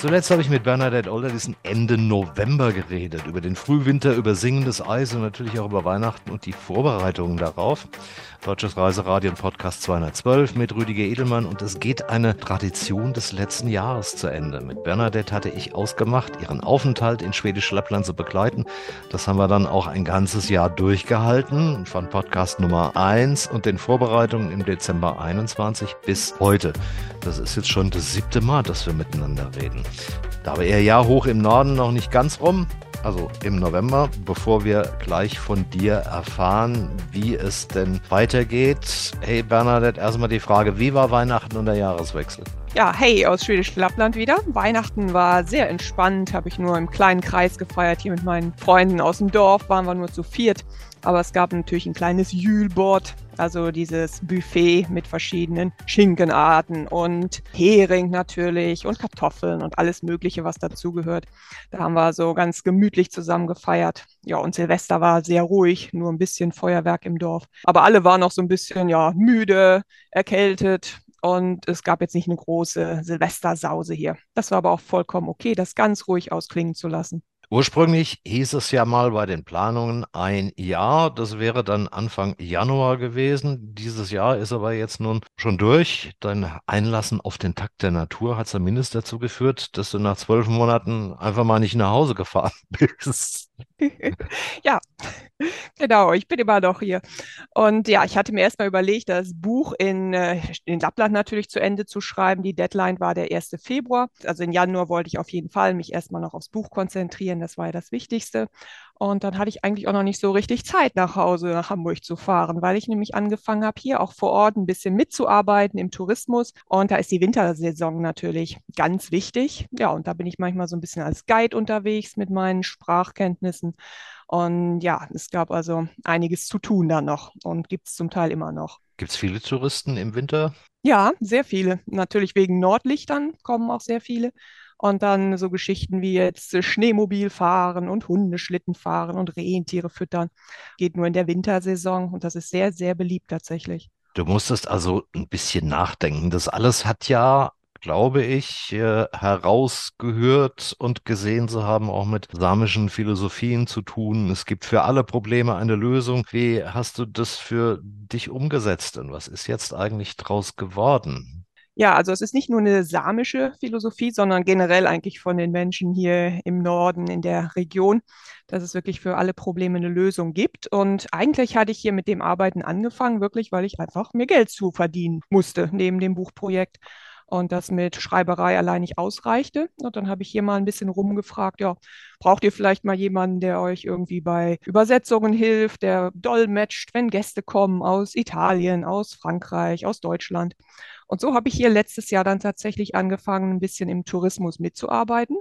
Zuletzt habe ich mit Bernadette Olderdissen Ende November geredet. Über den Frühwinter, über singendes Eis und natürlich auch über Weihnachten und die Vorbereitungen darauf. Deutsches Reiseradio und Podcast 212 mit Rüdiger Edelmann und es geht eine Tradition des letzten Jahres zu Ende. Mit Bernadette hatte ich ausgemacht, ihren Aufenthalt in Schwedisch Lappland zu begleiten. Das haben wir dann auch ein ganzes Jahr durchgehalten, von Podcast Nummer 1 und den Vorbereitungen im Dezember 21 bis heute. Das ist jetzt schon das siebte Mal, dass wir miteinander reden. Da war ihr Jahr hoch im Norden noch nicht ganz rum, also im November, bevor wir gleich von dir erfahren, wie es denn weitergeht. Hey Bernadette, erstmal die Frage, wie war Weihnachten und der Jahreswechsel? Ja, hey, aus Schwedisch Lappland wieder. Weihnachten war sehr entspannt, habe ich nur im kleinen Kreis gefeiert. Hier mit meinen Freunden aus dem Dorf waren wir nur zu viert. Aber es gab natürlich ein kleines Jülbord, also dieses Buffet mit verschiedenen Schinkenarten und Hering natürlich und Kartoffeln und alles Mögliche, was dazugehört. Da haben wir so ganz gemütlich zusammen gefeiert. Ja, und Silvester war sehr ruhig, nur ein bisschen Feuerwerk im Dorf. Aber alle waren noch so ein bisschen, ja, müde, erkältet, und es gab jetzt nicht eine große Silvestersause hier. Das war aber auch vollkommen okay, das ganz ruhig ausklingen zu lassen. Ursprünglich hieß es ja mal bei den Planungen ein Jahr. Das wäre dann Anfang Januar gewesen. Dieses Jahr ist aber jetzt nun schon durch. Dein Einlassen auf den Takt der Natur hat zumindest dazu geführt, dass du nach zwölf Monaten einfach mal nicht nach Hause gefahren bist. ja, genau. Ich bin immer noch hier. Und ja, ich hatte mir erstmal überlegt, das Buch in, äh, in Lappland natürlich zu Ende zu schreiben. Die Deadline war der 1. Februar. Also im Januar wollte ich auf jeden Fall mich erstmal noch aufs Buch konzentrieren das war ja das Wichtigste. Und dann hatte ich eigentlich auch noch nicht so richtig Zeit, nach Hause, nach Hamburg zu fahren, weil ich nämlich angefangen habe, hier auch vor Ort ein bisschen mitzuarbeiten im Tourismus. Und da ist die Wintersaison natürlich ganz wichtig. Ja, und da bin ich manchmal so ein bisschen als Guide unterwegs mit meinen Sprachkenntnissen. Und ja, es gab also einiges zu tun da noch und gibt es zum Teil immer noch. Gibt es viele Touristen im Winter? Ja, sehr viele. Natürlich wegen Nordlichtern kommen auch sehr viele. Und dann so Geschichten wie jetzt äh, Schneemobil fahren und Hundeschlitten fahren und Rentiere füttern. Geht nur in der Wintersaison und das ist sehr, sehr beliebt tatsächlich. Du musstest also ein bisschen nachdenken. Das alles hat ja glaube ich, äh, herausgehört und gesehen zu haben, auch mit samischen Philosophien zu tun. Es gibt für alle Probleme eine Lösung. Wie hast du das für dich umgesetzt und was ist jetzt eigentlich draus geworden? Ja, also es ist nicht nur eine samische Philosophie, sondern generell eigentlich von den Menschen hier im Norden, in der Region, dass es wirklich für alle Probleme eine Lösung gibt. Und eigentlich hatte ich hier mit dem Arbeiten angefangen, wirklich, weil ich einfach mir Geld zu verdienen musste neben dem Buchprojekt und das mit Schreiberei allein nicht ausreichte. Und dann habe ich hier mal ein bisschen rumgefragt, ja, braucht ihr vielleicht mal jemanden, der euch irgendwie bei Übersetzungen hilft, der dolmetscht, wenn Gäste kommen aus Italien, aus Frankreich, aus Deutschland. Und so habe ich hier letztes Jahr dann tatsächlich angefangen, ein bisschen im Tourismus mitzuarbeiten.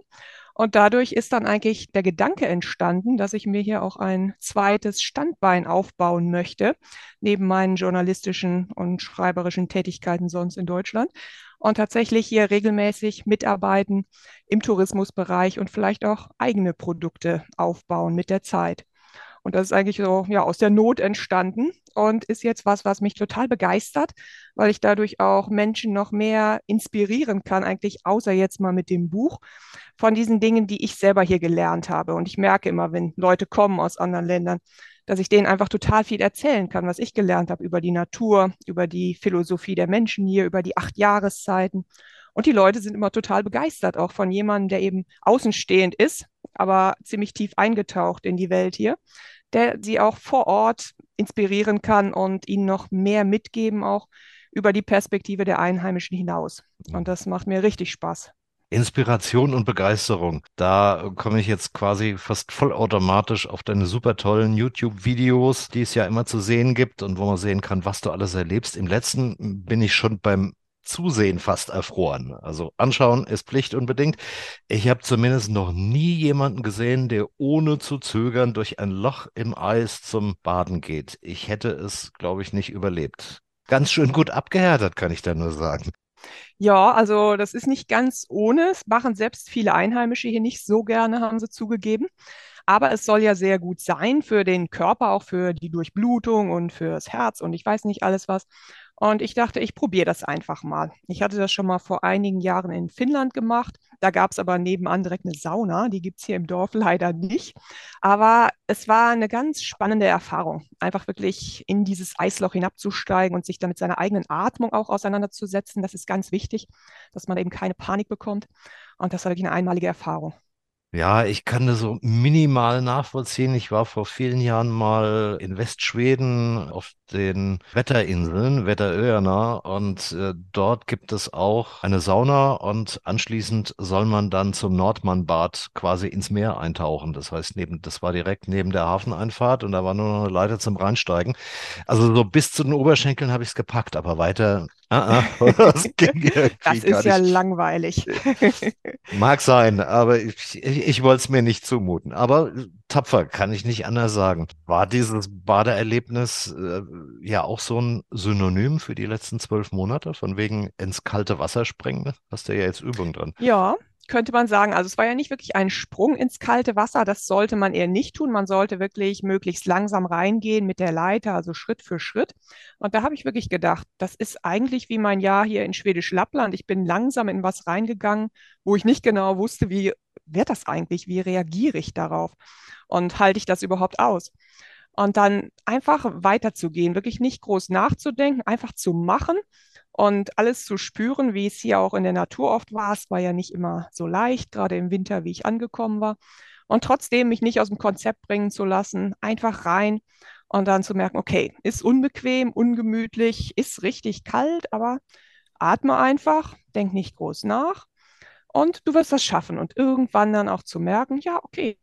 Und dadurch ist dann eigentlich der Gedanke entstanden, dass ich mir hier auch ein zweites Standbein aufbauen möchte, neben meinen journalistischen und schreiberischen Tätigkeiten sonst in Deutschland. Und tatsächlich hier regelmäßig mitarbeiten im Tourismusbereich und vielleicht auch eigene Produkte aufbauen mit der Zeit. Und das ist eigentlich so ja, aus der Not entstanden und ist jetzt was, was mich total begeistert, weil ich dadurch auch Menschen noch mehr inspirieren kann, eigentlich außer jetzt mal mit dem Buch, von diesen Dingen, die ich selber hier gelernt habe. Und ich merke immer, wenn Leute kommen aus anderen Ländern, dass ich denen einfach total viel erzählen kann, was ich gelernt habe über die Natur, über die Philosophie der Menschen hier, über die acht Jahreszeiten. Und die Leute sind immer total begeistert, auch von jemandem, der eben außenstehend ist, aber ziemlich tief eingetaucht in die Welt hier, der sie auch vor Ort inspirieren kann und ihnen noch mehr mitgeben, auch über die Perspektive der Einheimischen hinaus. Und das macht mir richtig Spaß. Inspiration und Begeisterung. Da komme ich jetzt quasi fast vollautomatisch auf deine super tollen YouTube-Videos, die es ja immer zu sehen gibt und wo man sehen kann, was du alles erlebst. Im letzten bin ich schon beim Zusehen fast erfroren. Also anschauen ist Pflicht unbedingt. Ich habe zumindest noch nie jemanden gesehen, der ohne zu zögern durch ein Loch im Eis zum Baden geht. Ich hätte es, glaube ich, nicht überlebt. Ganz schön gut abgehärtet, kann ich da nur sagen. Ja, also das ist nicht ganz ohne. Es machen selbst viele Einheimische hier nicht so gerne, haben sie zugegeben. Aber es soll ja sehr gut sein für den Körper, auch für die Durchblutung und fürs Herz und ich weiß nicht alles was. Und ich dachte, ich probiere das einfach mal. Ich hatte das schon mal vor einigen Jahren in Finnland gemacht. Da gab es aber nebenan direkt eine Sauna. Die gibt es hier im Dorf leider nicht. Aber es war eine ganz spannende Erfahrung, einfach wirklich in dieses Eisloch hinabzusteigen und sich dann mit seiner eigenen Atmung auch auseinanderzusetzen. Das ist ganz wichtig, dass man eben keine Panik bekommt. Und das war wirklich eine einmalige Erfahrung. Ja, ich kann das so minimal nachvollziehen. Ich war vor vielen Jahren mal in Westschweden auf den Wetterinseln, Wetteröarna, und äh, dort gibt es auch eine Sauna und anschließend soll man dann zum Nordmannbad quasi ins Meer eintauchen. Das heißt, neben, das war direkt neben der Hafeneinfahrt und da war nur noch eine Leiter zum Reinsteigen. Also so bis zu den Oberschenkeln habe ich es gepackt, aber weiter Ah, ah, das, das ist ja langweilig. Mag sein, aber ich, ich, ich wollte es mir nicht zumuten. Aber tapfer, kann ich nicht anders sagen. War dieses Badeerlebnis äh, ja auch so ein Synonym für die letzten zwölf Monate, von wegen ins kalte Wasser springen? Hast du ja jetzt Übung dran. Ja, könnte man sagen. Also es war ja nicht wirklich ein Sprung ins kalte Wasser. Das sollte man eher nicht tun. Man sollte wirklich möglichst langsam reingehen mit der Leiter, also Schritt für Schritt. Und da habe ich wirklich gedacht, das ist eigentlich wie mein Jahr hier in Schwedisch Lappland. Ich bin langsam in was reingegangen, wo ich nicht genau wusste, wie wird das eigentlich? Wie reagiere ich darauf? Und halte ich das überhaupt aus? Und dann einfach weiterzugehen, wirklich nicht groß nachzudenken, einfach zu machen und alles zu spüren, wie es hier auch in der Natur oft war. Es war ja nicht immer so leicht, gerade im Winter, wie ich angekommen war. Und trotzdem mich nicht aus dem Konzept bringen zu lassen, einfach rein und dann zu merken, okay, ist unbequem, ungemütlich, ist richtig kalt, aber atme einfach, denk nicht groß nach und du wirst das schaffen und irgendwann dann auch zu merken, ja, okay,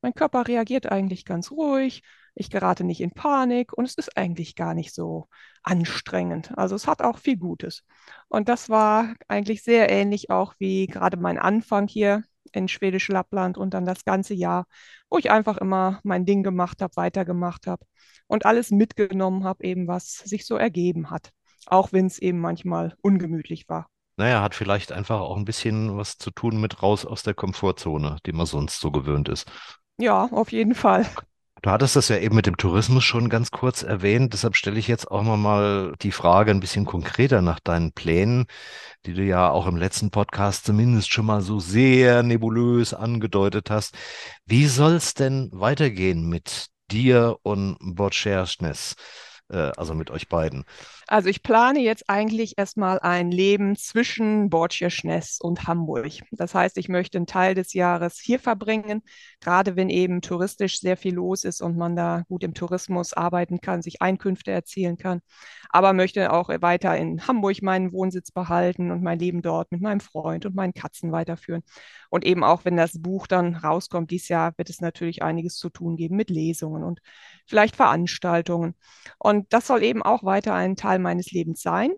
mein Körper reagiert eigentlich ganz ruhig, ich gerate nicht in Panik und es ist eigentlich gar nicht so anstrengend. Also es hat auch viel Gutes. Und das war eigentlich sehr ähnlich auch wie gerade mein Anfang hier in Schwedisch Lappland und dann das ganze Jahr, wo ich einfach immer mein Ding gemacht habe, weitergemacht habe und alles mitgenommen habe, eben was sich so ergeben hat. Auch wenn es eben manchmal ungemütlich war. Naja, hat vielleicht einfach auch ein bisschen was zu tun mit raus aus der Komfortzone, die man sonst so gewöhnt ist. Ja, auf jeden Fall. Du hattest das ja eben mit dem Tourismus schon ganz kurz erwähnt, deshalb stelle ich jetzt auch mal die Frage ein bisschen konkreter nach deinen Plänen, die du ja auch im letzten Podcast zumindest schon mal so sehr nebulös angedeutet hast. Wie soll es denn weitergehen mit dir und Borchersnes, also mit euch beiden? Also ich plane jetzt eigentlich erstmal ein Leben zwischen Bortschirschness und Hamburg. Das heißt, ich möchte einen Teil des Jahres hier verbringen, gerade wenn eben touristisch sehr viel los ist und man da gut im Tourismus arbeiten kann, sich Einkünfte erzielen kann. Aber möchte auch weiter in Hamburg meinen Wohnsitz behalten und mein Leben dort mit meinem Freund und meinen Katzen weiterführen. Und eben auch, wenn das Buch dann rauskommt, dieses Jahr wird es natürlich einiges zu tun geben mit Lesungen und vielleicht Veranstaltungen. Und das soll eben auch weiter ein Teil Teil meines Lebens sein.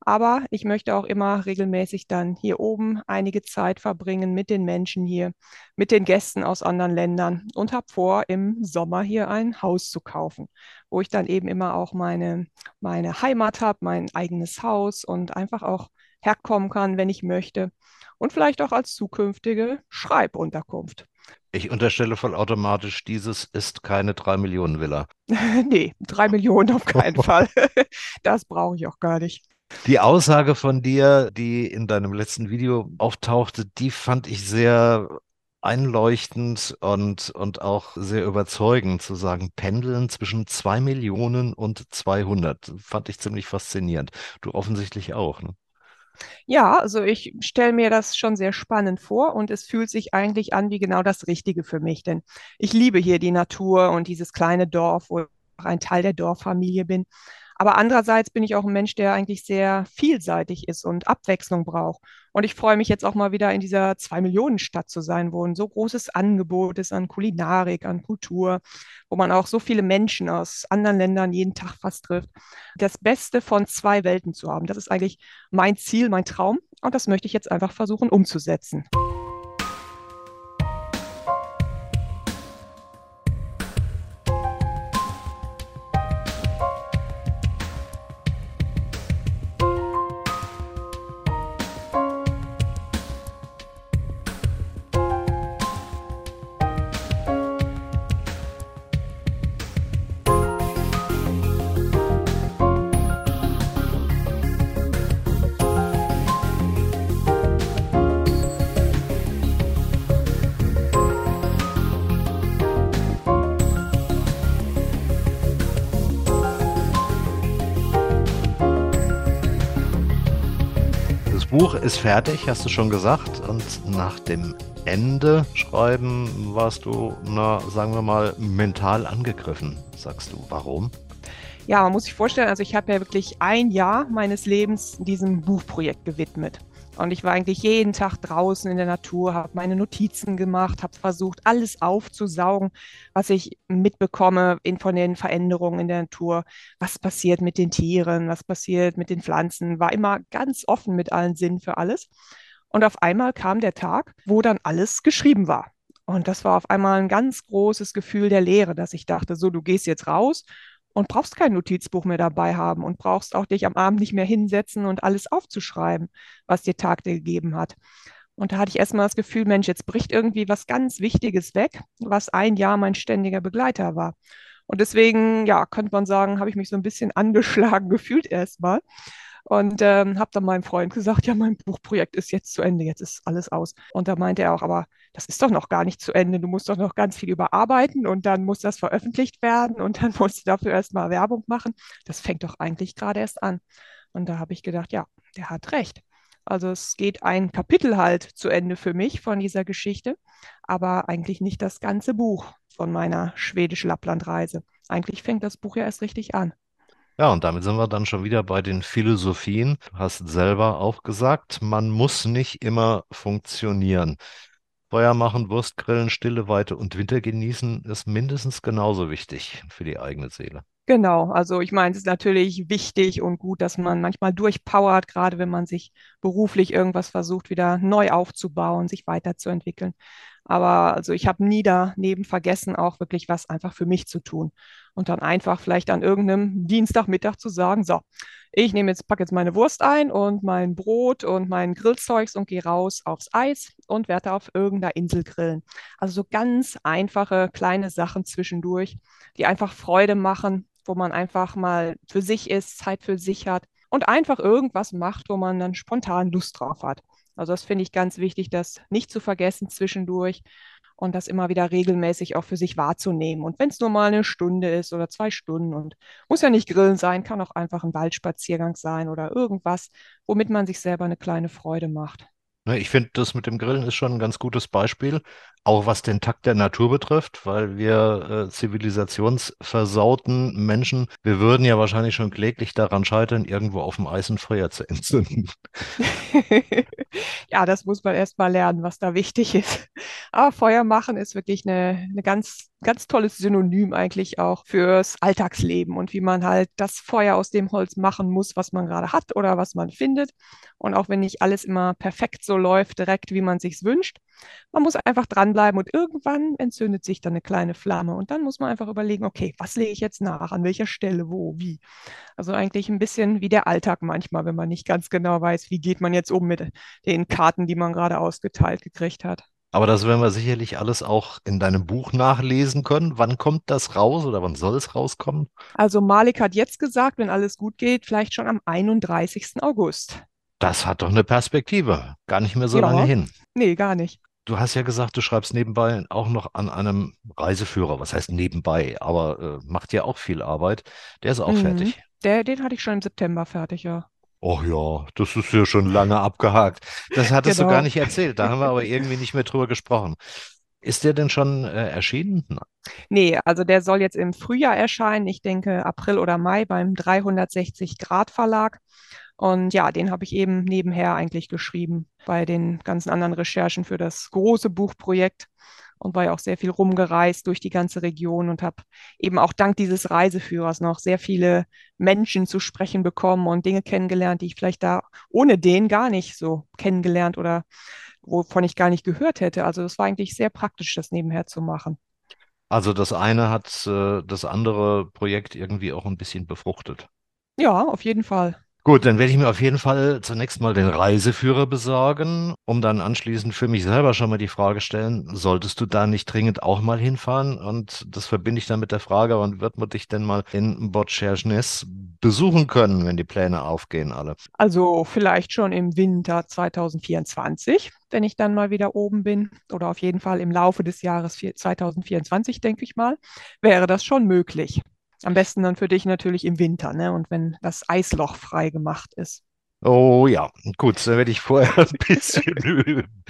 Aber ich möchte auch immer regelmäßig dann hier oben einige Zeit verbringen mit den Menschen hier, mit den Gästen aus anderen Ländern und habe vor, im Sommer hier ein Haus zu kaufen, wo ich dann eben immer auch meine, meine Heimat habe, mein eigenes Haus und einfach auch herkommen kann, wenn ich möchte. Und vielleicht auch als zukünftige Schreibunterkunft. Ich unterstelle vollautomatisch, dieses ist keine 3-Millionen-Villa. nee, 3 Millionen auf keinen Fall. das brauche ich auch gar nicht. Die Aussage von dir, die in deinem letzten Video auftauchte, die fand ich sehr einleuchtend und, und auch sehr überzeugend zu sagen, pendeln zwischen 2 Millionen und 200. Fand ich ziemlich faszinierend. Du offensichtlich auch. Ne? Ja, also ich stelle mir das schon sehr spannend vor und es fühlt sich eigentlich an wie genau das Richtige für mich, denn ich liebe hier die Natur und dieses kleine Dorf, wo ich auch ein Teil der Dorffamilie bin. Aber andererseits bin ich auch ein Mensch, der eigentlich sehr vielseitig ist und Abwechslung braucht. Und ich freue mich jetzt auch mal wieder in dieser Zwei-Millionen-Stadt zu sein, wo ein so großes Angebot ist an Kulinarik, an Kultur, wo man auch so viele Menschen aus anderen Ländern jeden Tag fast trifft. Das Beste von zwei Welten zu haben, das ist eigentlich mein Ziel, mein Traum. Und das möchte ich jetzt einfach versuchen umzusetzen. Ist fertig, hast du schon gesagt. Und nach dem Ende schreiben warst du, na, sagen wir mal, mental angegriffen, sagst du. Warum? Ja, man muss sich vorstellen, also ich habe ja wirklich ein Jahr meines Lebens diesem Buchprojekt gewidmet. Und ich war eigentlich jeden Tag draußen in der Natur, habe meine Notizen gemacht, habe versucht, alles aufzusaugen, was ich mitbekomme in, von den Veränderungen in der Natur. Was passiert mit den Tieren, was passiert mit den Pflanzen, war immer ganz offen mit allen Sinnen für alles. Und auf einmal kam der Tag, wo dann alles geschrieben war. Und das war auf einmal ein ganz großes Gefühl der Leere, dass ich dachte, so, du gehst jetzt raus und brauchst kein Notizbuch mehr dabei haben und brauchst auch dich am Abend nicht mehr hinsetzen und alles aufzuschreiben, was dir Tag gegeben hat. Und da hatte ich erstmal das Gefühl, Mensch, jetzt bricht irgendwie was ganz Wichtiges weg, was ein Jahr mein ständiger Begleiter war. Und deswegen, ja, könnte man sagen, habe ich mich so ein bisschen angeschlagen gefühlt erstmal. Und ähm, habe dann meinem Freund gesagt, ja, mein Buchprojekt ist jetzt zu Ende, jetzt ist alles aus. Und da meinte er auch, aber das ist doch noch gar nicht zu Ende, du musst doch noch ganz viel überarbeiten und dann muss das veröffentlicht werden und dann musst du dafür erstmal Werbung machen. Das fängt doch eigentlich gerade erst an. Und da habe ich gedacht, ja, der hat recht. Also es geht ein Kapitel halt zu Ende für mich von dieser Geschichte, aber eigentlich nicht das ganze Buch von meiner schwedisch-Lappland-Reise. Eigentlich fängt das Buch ja erst richtig an. Ja, und damit sind wir dann schon wieder bei den Philosophien. Du hast selber auch gesagt, man muss nicht immer funktionieren. Feuer machen, Wurst grillen, Stille, Weite und Winter genießen ist mindestens genauso wichtig für die eigene Seele. Genau, also ich meine, es ist natürlich wichtig und gut, dass man manchmal durchpowert, gerade wenn man sich beruflich irgendwas versucht, wieder neu aufzubauen, sich weiterzuentwickeln. Aber also ich habe nie daneben vergessen, auch wirklich was einfach für mich zu tun. Und dann einfach vielleicht an irgendeinem Dienstagmittag zu sagen, so, ich nehme jetzt, packe jetzt meine Wurst ein und mein Brot und mein Grillzeugs und gehe raus aufs Eis und werde auf irgendeiner Insel grillen. Also so ganz einfache kleine Sachen zwischendurch, die einfach Freude machen, wo man einfach mal für sich ist, Zeit für sich hat und einfach irgendwas macht, wo man dann spontan Lust drauf hat. Also das finde ich ganz wichtig, das nicht zu vergessen zwischendurch und das immer wieder regelmäßig auch für sich wahrzunehmen. Und wenn es nur mal eine Stunde ist oder zwei Stunden und muss ja nicht Grillen sein, kann auch einfach ein Waldspaziergang sein oder irgendwas, womit man sich selber eine kleine Freude macht. Ne, ich finde, das mit dem Grillen ist schon ein ganz gutes Beispiel, auch was den Takt der Natur betrifft, weil wir äh, zivilisationsversauten Menschen, wir würden ja wahrscheinlich schon kläglich daran scheitern, irgendwo auf dem Eis ein Feuer zu entzünden. ja, das muss man erst mal lernen, was da wichtig ist. Aber Feuer machen ist wirklich eine, eine ganz ganz tolles Synonym eigentlich auch fürs Alltagsleben und wie man halt das Feuer aus dem Holz machen muss, was man gerade hat oder was man findet. Und auch wenn nicht alles immer perfekt so läuft, direkt wie man sich's wünscht, man muss einfach dranbleiben und irgendwann entzündet sich dann eine kleine Flamme und dann muss man einfach überlegen, okay, was lege ich jetzt nach, an welcher Stelle, wo, wie. Also eigentlich ein bisschen wie der Alltag manchmal, wenn man nicht ganz genau weiß, wie geht man jetzt um mit den Karten, die man gerade ausgeteilt gekriegt hat. Aber das werden wir sicherlich alles auch in deinem Buch nachlesen können. Wann kommt das raus oder wann soll es rauskommen? Also Malik hat jetzt gesagt, wenn alles gut geht, vielleicht schon am 31. August. Das hat doch eine Perspektive. Gar nicht mehr so Ja, lange hin. nee, gar nicht. Du hast ja gesagt, du schreibst nebenbei auch noch an einem Reiseführer. Was heißt nebenbei? Aber äh, macht ja auch viel Arbeit. Der ist auch Mhm. fertig. Der, den hatte ich schon im September fertig, ja. Ach ja, das ist ja schon lange abgehakt. Das hattest du gar Genau. nicht erzählt. Da haben wir aber irgendwie nicht mehr drüber gesprochen. Ist der denn schon äh, erschienen? Nein. Nee, also der soll jetzt im Frühjahr erscheinen. Ich denke April oder Mai beim 360 Grad Verlag. Und ja, den habe ich eben nebenher eigentlich geschrieben bei den ganzen anderen Recherchen für das große Buchprojekt und war ja auch sehr viel rumgereist durch die ganze Region und habe eben auch dank dieses Reiseführers noch sehr viele Menschen zu sprechen bekommen und Dinge kennengelernt, die ich vielleicht da ohne den gar nicht so kennengelernt oder wovon ich gar nicht gehört hätte. Also das war eigentlich sehr praktisch, das nebenher zu machen. Also das eine hat äh, das andere Projekt irgendwie auch ein bisschen befruchtet. Ja, auf jeden Fall. Gut, dann werde ich mir auf jeden Fall zunächst mal den Reiseführer besorgen, um dann anschließend für mich selber schon mal die Frage stellen, solltest du da nicht dringend auch mal hinfahren? Und das verbinde ich dann mit der Frage, wann wird man dich denn mal in Botchernes besuchen können, wenn die Pläne aufgehen alle? Also vielleicht schon im Winter 2024, wenn ich dann mal wieder oben bin, oder auf jeden Fall im Laufe des Jahres vier- 2024, denke ich mal, wäre das schon möglich. Am besten dann für dich natürlich im Winter, ne? Und wenn das Eisloch frei gemacht ist. Oh ja, gut, dann werde ich vorher ein bisschen üben.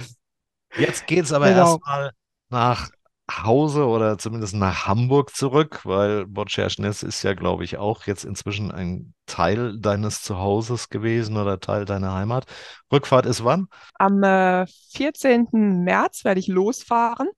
Jetzt geht es aber Genau. erstmal nach Hause oder zumindest nach Hamburg zurück, weil Botscherschness ist ja, glaube ich, auch jetzt inzwischen ein Teil deines Zuhauses gewesen oder Teil deiner Heimat. Rückfahrt ist wann? Am äh, 14. März werde ich losfahren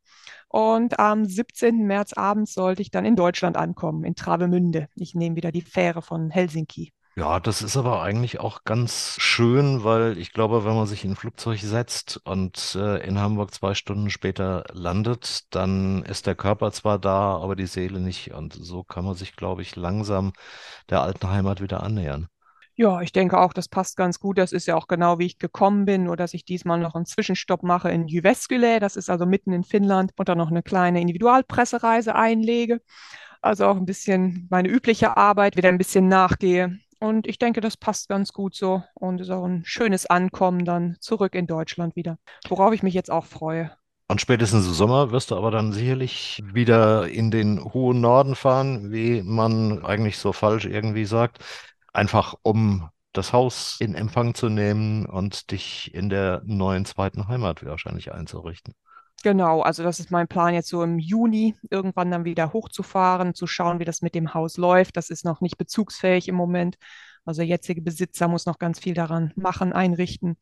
und am 17. März abends sollte ich dann in Deutschland ankommen, in Travemünde. Ich nehme wieder die Fähre von Helsinki. Ja, das ist aber eigentlich auch ganz schön, weil ich glaube, wenn man sich in ein Flugzeug setzt und äh, in Hamburg zwei Stunden später landet, dann ist der Körper zwar da, aber die Seele nicht. Und so kann man sich, glaube ich, langsam der alten Heimat wieder annähern. Ja, ich denke auch, das passt ganz gut. Das ist ja auch genau, wie ich gekommen bin, nur dass ich diesmal noch einen Zwischenstopp mache in Jyväskylä. Das ist also mitten in Finnland und dann noch eine kleine Individualpressereise einlege. Also auch ein bisschen meine übliche Arbeit wieder ein bisschen nachgehe. Und ich denke, das passt ganz gut so und ist auch ein schönes Ankommen dann zurück in Deutschland wieder, worauf ich mich jetzt auch freue. Und spätestens im Sommer wirst du aber dann sicherlich wieder in den hohen Norden fahren, wie man eigentlich so falsch irgendwie sagt, einfach um das Haus in Empfang zu nehmen und dich in der neuen zweiten Heimat wahrscheinlich einzurichten. Genau, also das ist mein Plan jetzt so im Juni irgendwann dann wieder hochzufahren, zu schauen, wie das mit dem Haus läuft. Das ist noch nicht bezugsfähig im Moment. Also der jetzige Besitzer muss noch ganz viel daran machen, einrichten.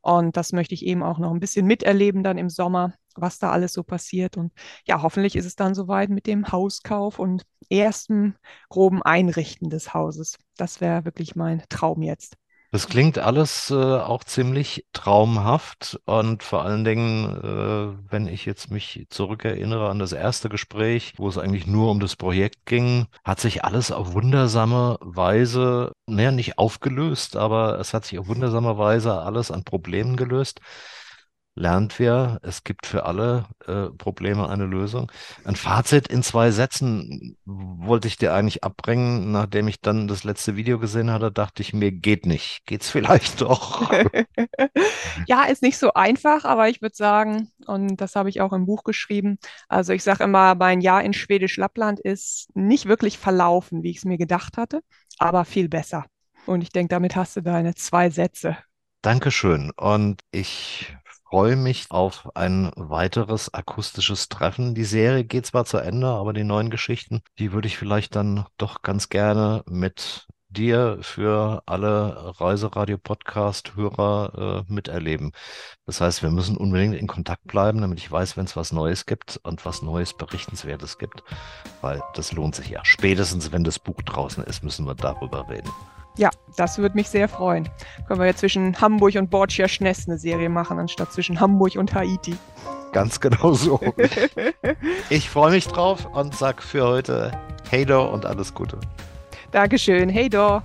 Und das möchte ich eben auch noch ein bisschen miterleben dann im Sommer, was da alles so passiert. Und ja, hoffentlich ist es dann soweit mit dem Hauskauf und ersten groben Einrichten des Hauses. Das wäre wirklich mein Traum jetzt. Das klingt alles äh, auch ziemlich traumhaft und vor allen Dingen, äh, wenn ich jetzt mich zurückerinnere an das erste Gespräch, wo es eigentlich nur um das Projekt ging, hat sich alles auf wundersame Weise, naja, nicht aufgelöst, aber es hat sich auf wundersame Weise alles an Problemen gelöst lernt wir, es gibt für alle äh, Probleme eine Lösung. Ein Fazit in zwei Sätzen wollte ich dir eigentlich abbringen. Nachdem ich dann das letzte Video gesehen hatte, dachte ich mir, geht nicht. Geht's vielleicht doch? Ja, ist nicht so einfach, aber ich würde sagen, und das habe ich auch im Buch geschrieben, also ich sage immer, mein Jahr in Schwedisch-Lappland ist nicht wirklich verlaufen, wie ich es mir gedacht hatte, aber viel besser. Und ich denke, damit hast du deine zwei Sätze. Dankeschön. Und ich freue mich auf ein weiteres akustisches Treffen. Die Serie geht zwar zu Ende, aber die neuen Geschichten, die würde ich vielleicht dann doch ganz gerne mit dir für alle Reiseradio-Podcast-Hörer äh, miterleben. Das heißt, wir müssen unbedingt in Kontakt bleiben, damit ich weiß, wenn es was Neues gibt und was Neues Berichtenswertes gibt, weil das lohnt sich ja. Spätestens, wenn das Buch draußen ist, müssen wir darüber reden. Ja, das würde mich sehr freuen. Können wir ja zwischen Hamburg und Borgia-Schness eine Serie machen, anstatt zwischen Hamburg und Haiti. Ganz genau so. Ich freue mich drauf und sag für heute Hey do und alles Gute. Dankeschön. Hey, Dor.